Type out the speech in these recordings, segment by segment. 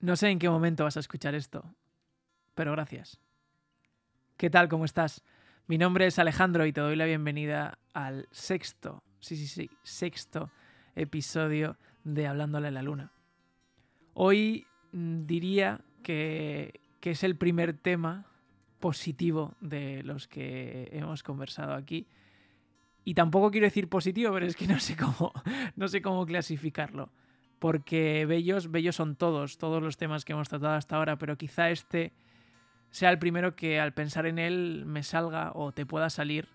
No sé en qué momento vas a escuchar esto, pero gracias. ¿Qué tal? ¿Cómo estás? Mi nombre es Alejandro y te doy la bienvenida al sexto, sí, sí, sí, sexto episodio de Hablándole a la Luna. Hoy mm, diría que, que es el primer tema positivo de los que hemos conversado aquí. Y tampoco quiero decir positivo, pero es que no sé cómo, no sé cómo clasificarlo porque bellos, bellos son todos, todos los temas que hemos tratado hasta ahora, pero quizá este sea el primero que al pensar en él me salga o te pueda salir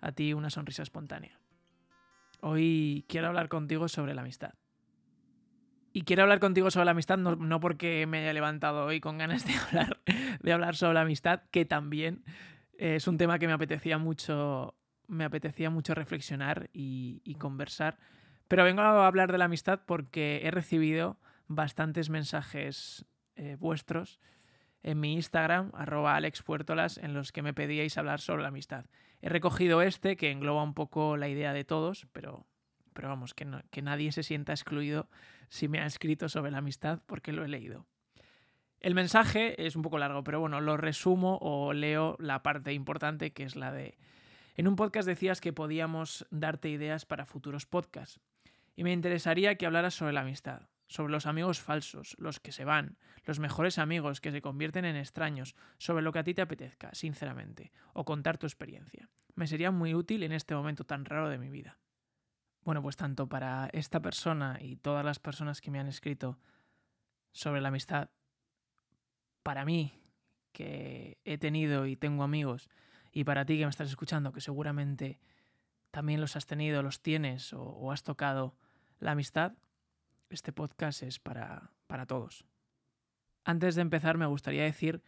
a ti una sonrisa espontánea. Hoy quiero hablar contigo sobre la amistad. Y quiero hablar contigo sobre la amistad no, porque me haya levantado hoy con ganas de hablar, de hablar sobre la amistad, que también es un tema que me apetecía mucho, me apetecía mucho reflexionar y conversar pero vengo a hablar de la amistad porque he recibido bastantes mensajes eh, vuestros en mi Instagram, arroba alexpuertolas, en los que me pedíais hablar sobre la amistad. He recogido este que engloba un poco la idea de todos, pero, pero vamos, que, que nadie se sienta excluido si me ha escrito sobre la amistad porque lo he leído. El mensaje es un poco largo, pero bueno, lo resumo o leo la parte importante que es la de... En un podcast decías que podíamos darte ideas para futuros podcasts y me interesaría que hablaras sobre la amistad, sobre los amigos falsos, los que se van, los mejores amigos que se convierten en extraños, sobre lo que a ti te apetezca, sinceramente, o contar tu experiencia. Me sería muy útil en este momento tan raro de mi vida. Bueno, pues tanto para esta persona y todas las personas que me han escrito sobre la amistad, para mí, que he tenido y tengo amigos, y para ti que me estás escuchando, que seguramente también los has tenido, los tienes o, o has tocado, la amistad, este podcast es para, para todos. Antes de empezar, me gustaría decir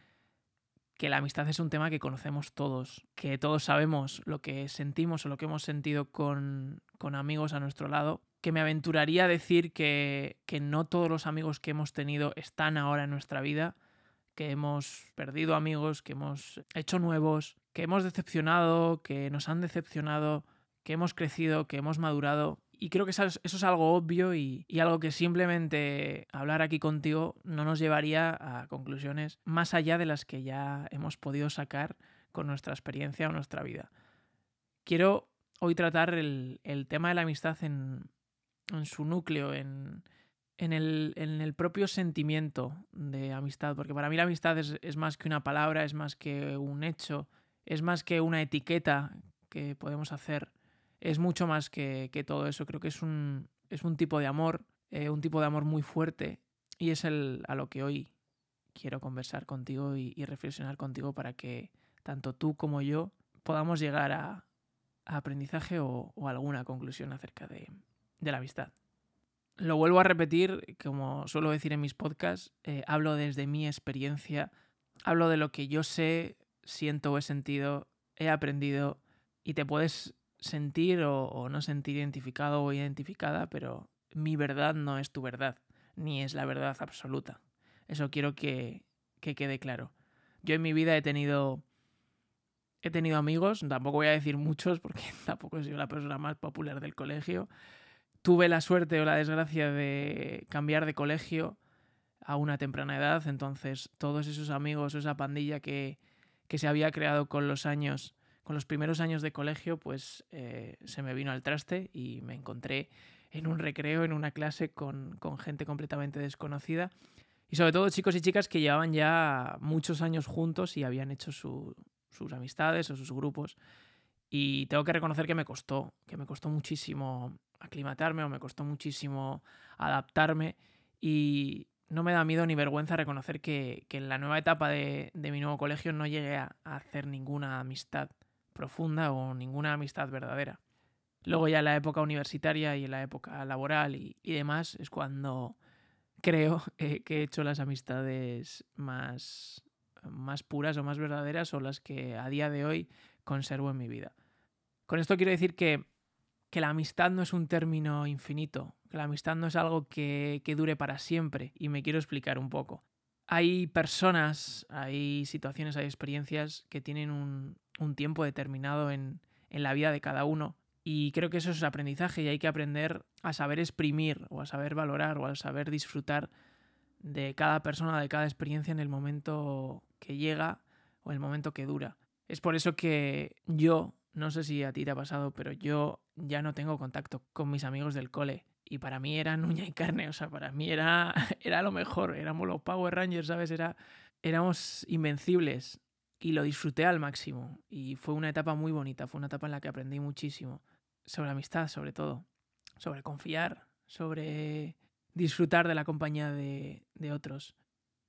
que la amistad es un tema que conocemos todos, que todos sabemos lo que sentimos o lo que hemos sentido con, con amigos a nuestro lado, que me aventuraría a decir que, que no todos los amigos que hemos tenido están ahora en nuestra vida, que hemos perdido amigos, que hemos hecho nuevos, que hemos decepcionado, que nos han decepcionado, que hemos crecido, que hemos madurado y creo que eso es, algo obvio y, algo que simplemente hablar aquí contigo no nos llevaría a conclusiones más allá de las que ya hemos podido sacar con nuestra experiencia o nuestra vida. Quiero hoy tratar el, tema de la amistad en, su núcleo, en, el, propio sentimiento de amistad, porque para mí la amistad es, más que una palabra, es más que un hecho, es más que una etiqueta que podemos hacer es mucho más que, todo eso. Creo que es un, es un tipo de amor, eh, un tipo de amor muy fuerte y es el, a lo que hoy quiero conversar contigo y, reflexionar contigo para que tanto tú como yo podamos llegar a, aprendizaje o, alguna conclusión acerca de, la amistad. Lo vuelvo a repetir, como suelo decir en mis podcasts, eh, hablo desde mi experiencia, hablo de lo que yo sé, siento o he sentido, he aprendido y te puedes sentir o, no sentir identificado o identificada, pero mi verdad no es tu verdad, ni es la verdad absoluta. Eso quiero que, que quede claro. Yo en mi vida he tenido he tenido amigos, tampoco voy a decir muchos porque tampoco he sido la persona más popular del colegio. Tuve la suerte o la desgracia de cambiar de colegio a una temprana edad, entonces todos esos amigos, esa pandilla que, que se había creado con los años, con los primeros años de colegio, pues eh, se me vino al traste y me encontré en un recreo, en una clase con, gente completamente desconocida. Y sobre todo chicos y chicas que llevaban ya muchos años juntos y habían hecho sus amistades o sus grupos. Y tengo que reconocer que me costó, que me costó muchísimo aclimatarme o me costó muchísimo adaptarme. Y no me da miedo ni vergüenza reconocer que, en la nueva etapa de, mi nuevo colegio no llegué a hacer ninguna amistad profunda o ninguna amistad verdadera. Luego ya en la época universitaria y en la época laboral y, demás es cuando creo que he hecho las amistades más, más puras o más verdaderas o las que a día de hoy conservo en mi vida. Con esto quiero decir que, que la amistad no es un término infinito, que la amistad no es algo que, que dure para siempre y me quiero explicar un poco hay personas, hay situaciones, hay experiencias que tienen un, tiempo determinado en, la vida de cada uno. Y creo que eso es aprendizaje y hay que aprender a saber exprimir o a saber valorar o a saber disfrutar de cada persona, de cada experiencia en el momento que llega o el momento que dura. Es por eso que yo, no sé si a ti te ha pasado, pero yo ya no tengo contacto con mis amigos del cole. Y para mí eran uña y carne, o sea, para mí era, era lo mejor. Éramos los Power Rangers, ¿sabes? Era, éramos invencibles y lo disfruté al máximo. Y fue una etapa muy bonita, fue una etapa en la que aprendí muchísimo. Sobre amistad, sobre todo. Sobre confiar, sobre disfrutar de la compañía de, de otros.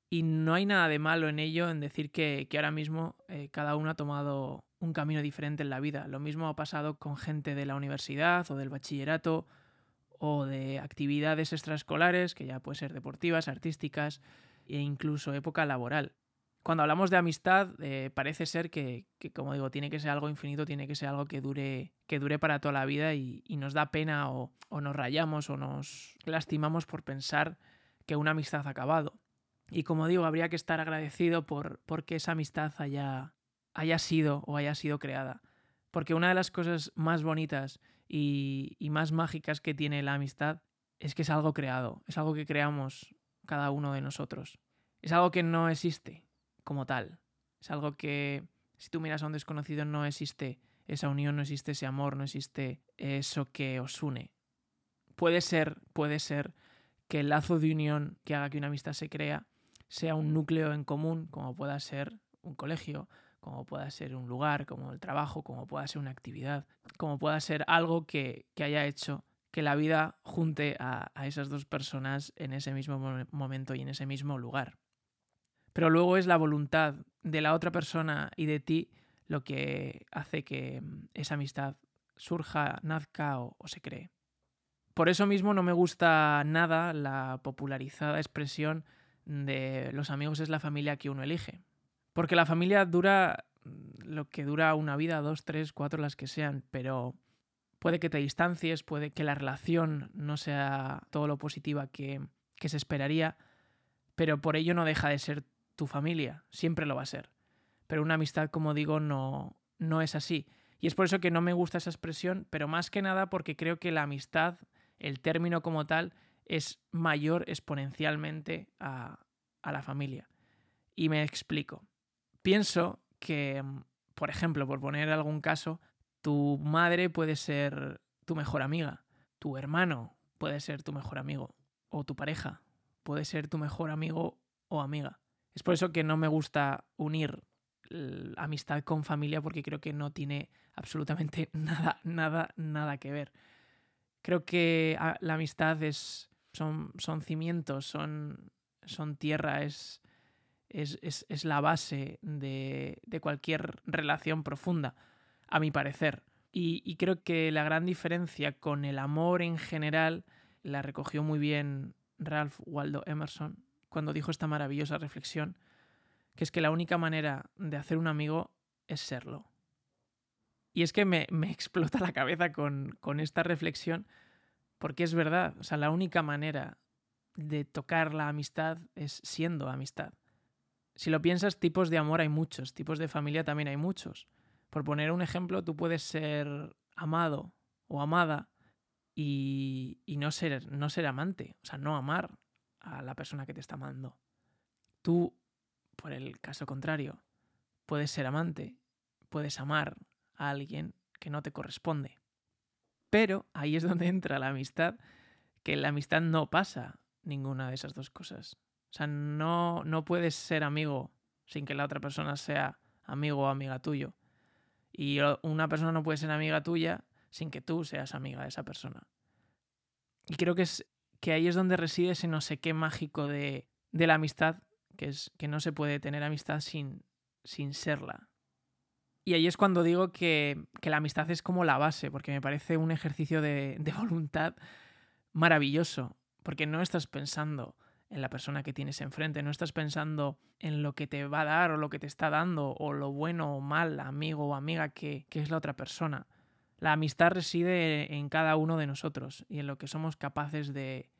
Y no hay nada de malo en ello, en decir que, que ahora mismo eh, cada uno ha tomado un camino diferente en la vida. Lo mismo ha pasado con gente de la universidad o del bachillerato o de actividades extraescolares, que ya puede ser deportivas, artísticas e incluso época laboral. Cuando hablamos de amistad, eh, parece ser que, como digo, tiene que ser algo infinito, tiene que ser algo que dure, que dure para toda la vida y, nos da pena o, o, nos rayamos o nos lastimamos por pensar que una amistad ha acabado. Y como digo, habría que estar agradecido por, por que esa amistad haya, haya sido o haya sido creada. Porque una de las cosas más bonitas y, y más mágicas que tiene la amistad es que es algo creado, es algo que creamos cada uno de nosotros. Es algo que no existe, como tal. Es algo que si tú miras a un desconocido no existe esa unión, no existe ese amor, no existe eso que os une. Puede ser, puede ser que el lazo de unión que haga que una amistad se crea sea un núcleo en común, como pueda ser un colegio, como pueda ser un lugar, como el trabajo, como pueda ser una actividad, como pueda ser algo que, que haya hecho que la vida junte a, a, esas dos personas en ese mismo momento y en ese mismo lugar pero luego es la voluntad de la otra persona y de ti lo que hace que mm, esa amistad surja, nazca o, se cree. Por eso mismo no me gusta nada la popularizada expresión de los amigos es la familia que uno elige. Porque la familia dura mm, lo que dura una vida, dos, tres, cuatro, las que sean, pero puede que te distancies, puede que la relación no sea todo lo positiva que se esperaría, pero por ello no deja de ser tu familia, siempre lo va a ser. Pero una amistad, como digo, no, no es así. Y es por eso que no me gusta esa expresión, pero más que nada porque creo que la amistad, el término como tal, es mayor exponencialmente a, a la familia. Y me explico. Pienso que, por ejemplo, por poner algún caso, tu madre puede ser tu mejor amiga, tu hermano puede ser tu mejor amigo, o tu pareja puede ser tu mejor amigo o amiga. Es por eso que no me gusta unir amistad con familia porque creo que no tiene absolutamente nada, nada, nada que ver. Creo que ah, la amistad es, son, son cimientos, son, son tierra, es, es, es, es la base de, cualquier relación profunda, a mi parecer. Y, y creo que la gran diferencia con el amor en general la recogió muy bien Ralph Waldo Emerson cuando dijo esta maravillosa reflexión, que es que la única manera de hacer un amigo es serlo. Y es que me, me explota la cabeza con, con, esta reflexión, porque es verdad, o sea, la única manera de tocar la amistad es siendo amistad. Si lo piensas, tipos de amor hay muchos, tipos de familia también hay muchos. Por poner un ejemplo, tú puedes ser amado o amada y, y no, ser, no ser amante, o sea, no amar, a la persona que te está amando. Tú, por el caso contrario, puedes ser amante, puedes amar a alguien que no te corresponde. Pero ahí es donde entra la amistad, que la amistad no pasa ninguna de esas dos cosas. O sea, no, no puedes ser amigo sin que la otra persona sea amigo o amiga tuyo. Y una persona no puede ser amiga tuya sin que tú seas amiga de esa persona. Y creo que es que ahí es donde reside ese no sé qué mágico de, de la amistad, que es que no se puede tener amistad sin, sin serla. Y ahí es cuando digo que, que, la amistad es como la base, porque me parece un ejercicio de, de voluntad maravilloso, porque no estás pensando en la persona que tienes enfrente, no estás pensando en lo que te va a dar o lo que te está dando, o lo bueno o mal, amigo o amiga que, que es la otra persona. La amistad reside en cada uno de nosotros y en lo que somos capaces de,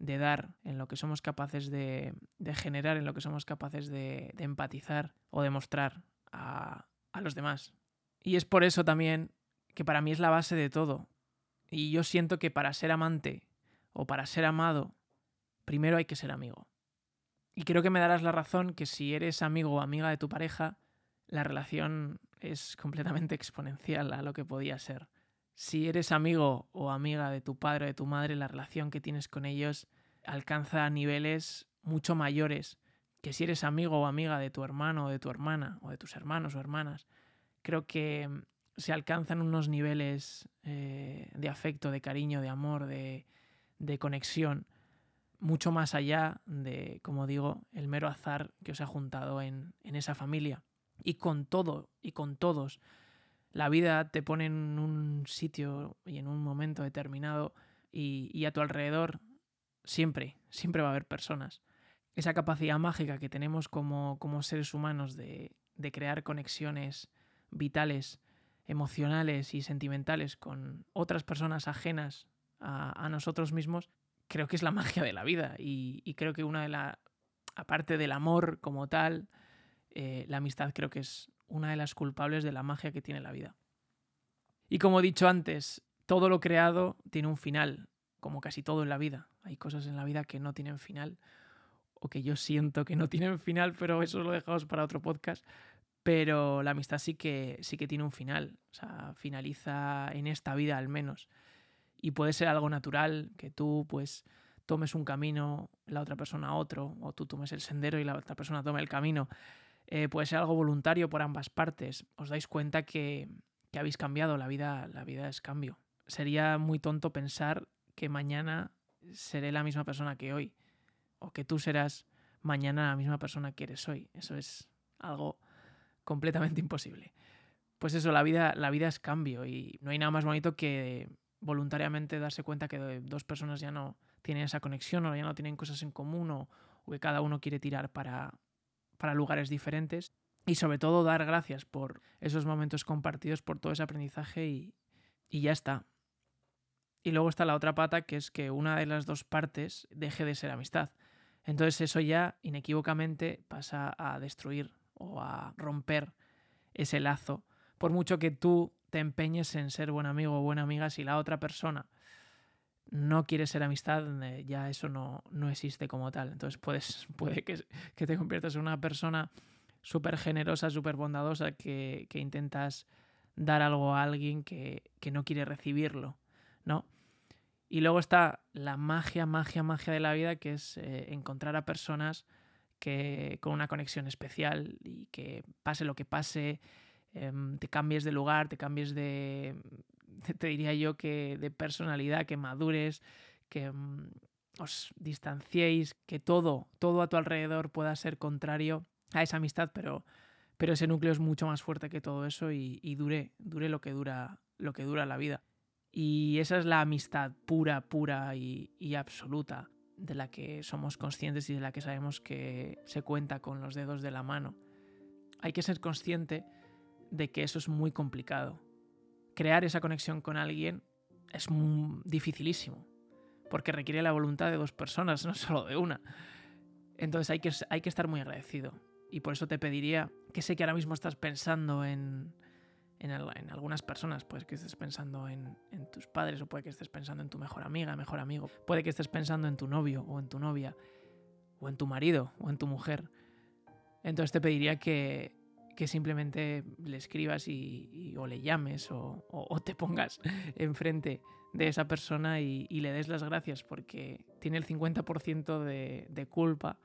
de dar, en lo que somos capaces de, de, generar, en lo que somos capaces de, de empatizar o de mostrar a, a los demás. Y es por eso también que para mí es la base de todo. Y yo siento que para ser amante o para ser amado, primero hay que ser amigo. Y creo que me darás la razón que si eres amigo o amiga de tu pareja, la relación es completamente exponencial a lo que podía ser. Si eres amigo o amiga de tu padre o de tu madre, la relación que tienes con ellos alcanza niveles mucho mayores que si eres amigo o amiga de tu hermano o de tu hermana o de tus hermanos o hermanas. Creo que se alcanzan unos niveles eh, de afecto, de cariño, de amor, de, de conexión, mucho más allá de, como digo, el mero azar que os ha juntado en, en esa familia. Y con todo y con todos, la vida te pone en un sitio y en un momento determinado y, y a tu alrededor siempre, siempre va a haber personas. Esa capacidad mágica que tenemos como, como seres humanos de, de crear conexiones vitales emocionales y sentimentales con otras personas ajenas a, nosotros mismos, creo que es la magia de la vida. Y, creo que una de las, aparte del amor como tal, eh, la amistad creo que es una de las culpables de la magia que tiene la vida. Y como he dicho antes, todo lo creado tiene un final, como casi todo en la vida. Hay cosas en la vida que no tienen final, o que yo siento que no tienen final, pero eso lo dejamos para otro podcast. Pero la amistad sí que, sí que tiene un final, o sea, finaliza en esta vida al menos. Y puede ser algo natural, que tú pues tomes un camino, la otra persona otro, o tú tomes el sendero y la otra persona tome el camino. Eh, puede ser algo voluntario por ambas partes. Os dais cuenta que, que habéis cambiado, la vida, la vida es cambio. Sería muy tonto pensar que mañana seré la misma persona que hoy, o que tú serás mañana la misma persona que eres hoy. Eso es algo completamente imposible. Pues eso, la vida, la vida es cambio y no hay nada más bonito que voluntariamente darse cuenta que dos personas ya no tienen esa conexión o ya no tienen cosas en común o, que cada uno quiere tirar para, para lugares diferentes. Y sobre todo dar gracias por esos momentos compartidos, por todo ese aprendizaje y, ya está. Y luego está la otra pata, que es que una de las dos partes deje de ser amistad. Entonces eso ya inequívocamente pasa a destruir o a romper ese lazo. Por mucho que tú te empeñes en ser buen amigo o buena amiga, si la otra persona no quiere ser amistad, eh, ya eso no, no existe como tal. Entonces puedes, puede que, que te conviertas en una persona súper generosa, súper bondadosa, que, que, intentas dar algo a alguien que, que no quiere recibirlo, ¿no? Y luego está la magia, magia, magia de la vida, que es eh, encontrar a personas que con una conexión especial y que pase lo que pase, em, te cambies de lugar, te cambies de, te diría yo que de personalidad, que madures, que em, os distanciéis, que todo, todo a tu alrededor pueda ser contrario a esa amistad, pero, pero ese núcleo es mucho más fuerte que todo eso y, dure, dure lo que dura, lo que dura la vida. Y esa es la amistad pura, pura y absoluta de la que somos conscientes y de la que sabemos que se cuenta con los dedos de la mano. Hay que ser consciente de que eso es muy complicado. Crear esa conexión con alguien es dificilísimo, porque requiere la voluntad de dos personas, no solo de una. Entonces hay que, hay que estar muy agradecido. Y por eso te pediría que sé que ahora mismo estás pensando en, en, algunas personas. Puede que estés pensando en, tus padres o puede que estés pensando en tu mejor amiga, mejor amigo. Puede que estés pensando en tu novio o en tu novia o en tu marido o en tu mujer. Entonces te pediría que, simplemente le escribas y, o le llames o, te pongas enfrente de esa persona y, le des las gracias porque tiene el 50% de, de culpa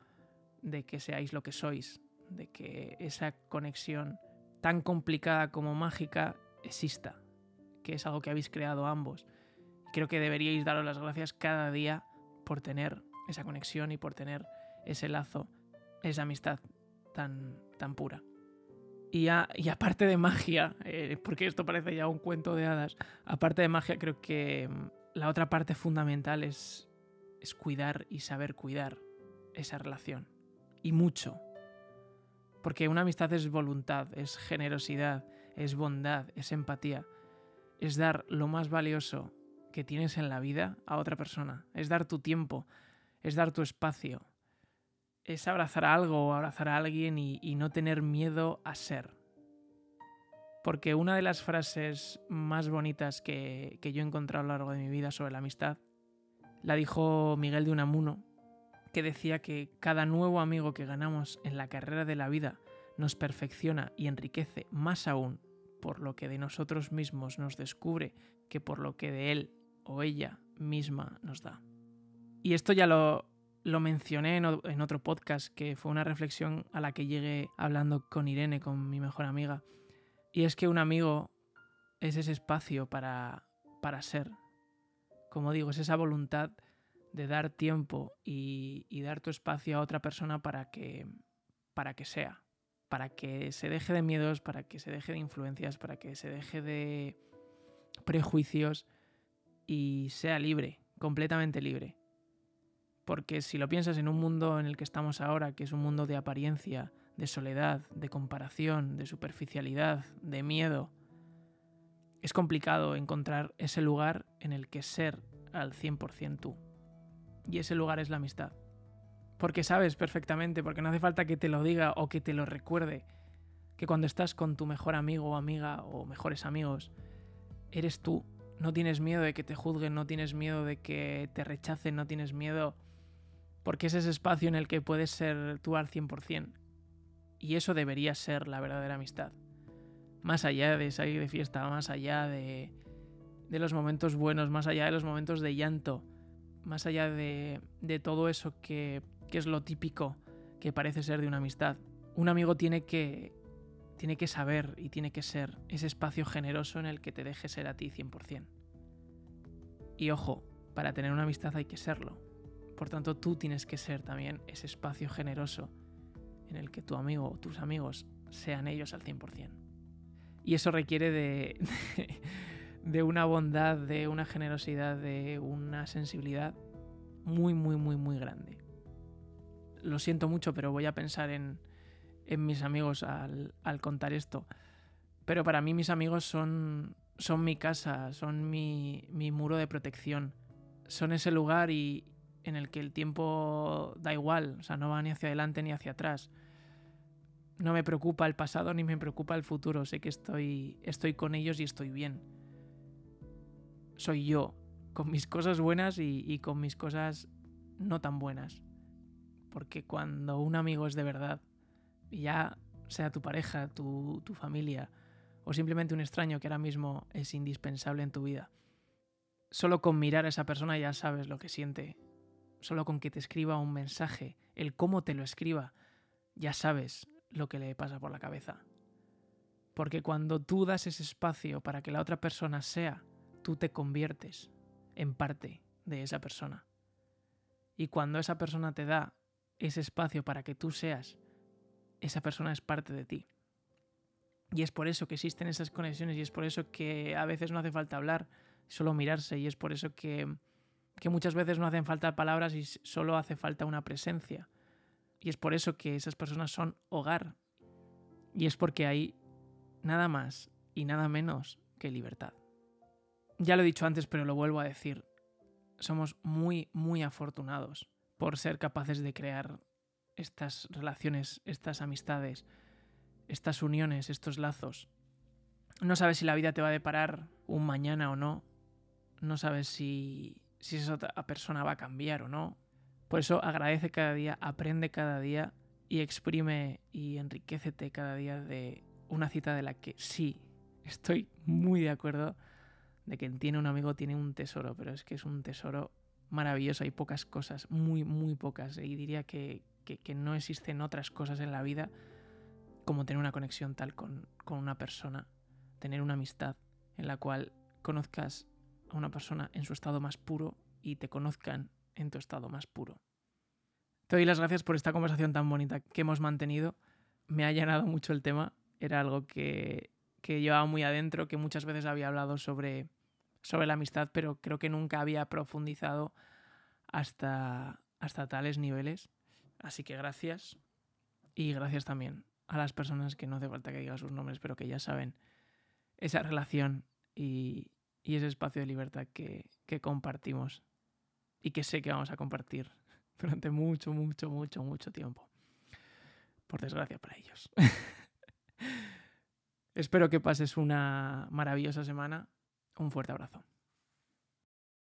de que seáis lo que sois, de que esa conexión tan complicada como mágica exista, que es algo que habéis creado ambos. Creo que deberíais daros las gracias cada día por tener esa conexión y por tener ese lazo, esa amistad tan, tan pura. Y, y aparte de magia, eh, porque esto parece ya un cuento de hadas, aparte de magia creo que mm, la otra parte fundamental es, es cuidar y saber cuidar esa relación. Y mucho, porque una amistad es voluntad, es generosidad, es bondad, es empatía. Es dar lo más valioso que tienes en la vida a otra persona. Es dar tu tiempo, es dar tu espacio. Es abrazar a algo o abrazar a alguien y, no tener miedo a ser. Porque una de las frases más bonitas que, que yo he encontrado a lo largo de mi vida sobre la amistad la dijo Miguel de Unamuno, que decía que cada nuevo amigo que ganamos en la carrera de la vida nos perfecciona y enriquece más aún por lo que de nosotros mismos nos descubre que por lo que de él o ella misma nos da. Y esto ya lo, lo mencioné en, otro podcast, que fue una reflexión a la que llegué hablando con Irene, con mi mejor amiga. Y es que un amigo es ese espacio para, para ser. Como digo, es esa voluntad de dar tiempo y, y, dar tu espacio a otra persona para que, para que sea, para que se deje de miedos, para que se deje de influencias, para que se deje de prejuicios y sea libre, completamente libre. Porque si lo piensas en un mundo en el que estamos ahora, que es un mundo de apariencia, de soledad, de comparación, de superficialidad, de miedo, es complicado encontrar ese lugar en el que ser al 100% tú. Y ese lugar es la amistad. Porque sabes perfectamente, porque no hace falta que te lo diga o que te lo recuerde, que cuando estás con tu mejor amigo o amiga o mejores amigos, eres tú. No tienes miedo de que te juzguen, no tienes miedo de que te rechacen, no tienes miedo porque es ese espacio en el que puedes ser tú al 100%. Y eso debería ser la verdadera amistad más allá de salir de fiesta, más allá de, los momentos buenos, más allá de los momentos de llanto, más allá de, todo eso que, que, es lo típico que parece ser de una amistad. Un amigo tiene que, tiene que saber y tiene que ser ese espacio generoso en el que te deje ser a ti 100%. Y ojo, para tener una amistad hay que serlo. Por tanto, tú tienes que ser también ese espacio generoso en el que tu amigo o tus amigos sean ellos al 100%. Y eso requiere de, de, una bondad, de una generosidad, de una sensibilidad muy, muy, muy, muy grande. Lo siento mucho, pero voy a pensar en, en mis amigos al, al, contar esto. Pero para mí mis amigos son, son mi casa, son mi, mi muro de protección. Son ese lugar y, en el que el tiempo da igual, o sea, no va ni hacia adelante ni hacia atrás no me preocupa el pasado ni me preocupa el futuro. Sé que estoy, estoy con ellos y estoy bien. Soy yo, con mis cosas buenas y, con mis cosas no tan buenas. Porque cuando un amigo es de verdad, ya sea tu pareja, tu, tu familia o simplemente un extraño que ahora mismo es indispensable en tu vida, solo con mirar a esa persona ya sabes lo que siente. Solo con que te escriba un mensaje, el cómo te lo escriba, ya sabes lo que le pasa por la cabeza. Porque cuando tú das ese espacio para que la otra persona sea, tú te conviertes en parte de esa persona. Y cuando esa persona te da ese espacio para que tú seas, esa persona es parte de ti. Y es por eso que existen esas conexiones y es por eso que a veces no hace falta hablar, solo mirarse y es por eso que, que muchas veces no hacen falta palabras y solo hace falta una presencia. Y es por eso que esas personas son hogar. Y es porque hay nada más y nada menos que libertad. Ya lo he dicho antes, pero lo vuelvo a decir. Somos muy, muy afortunados por ser capaces de crear estas relaciones, estas amistades, estas uniones, estos lazos. No sabes si la vida te va a deparar un mañana o no. No sabes si, si esa otra persona va a cambiar o no. Por eso agradece cada día, aprende cada día y exprime y enriquecete cada día de una cita de la que sí, estoy muy de acuerdo de que tiene un amigo tiene un tesoro, pero es que es un tesoro maravilloso, hay pocas cosas, muy, muy pocas, y diría que, que, no existen otras cosas en la vida como tener una conexión tal con, con una persona, tener una amistad en la cual conozcas a una persona en su estado más puro y te conozcan en tu estado más puro. Te doy las gracias por esta conversación tan bonita que hemos mantenido. Me ha llenado mucho el tema. Era algo que, que llevaba muy adentro, que muchas veces había hablado sobre, sobre la amistad, pero creo que nunca había profundizado hasta, hasta tales niveles. Así que gracias. Y gracias también a las personas que no hace falta que diga sus nombres, pero que ya saben esa relación y, y ese espacio de libertad que, que compartimos y que sé que vamos a compartir durante mucho, mucho, mucho, mucho tiempo. Por desgracia para ellos. Espero que pases una maravillosa semana. Un fuerte abrazo.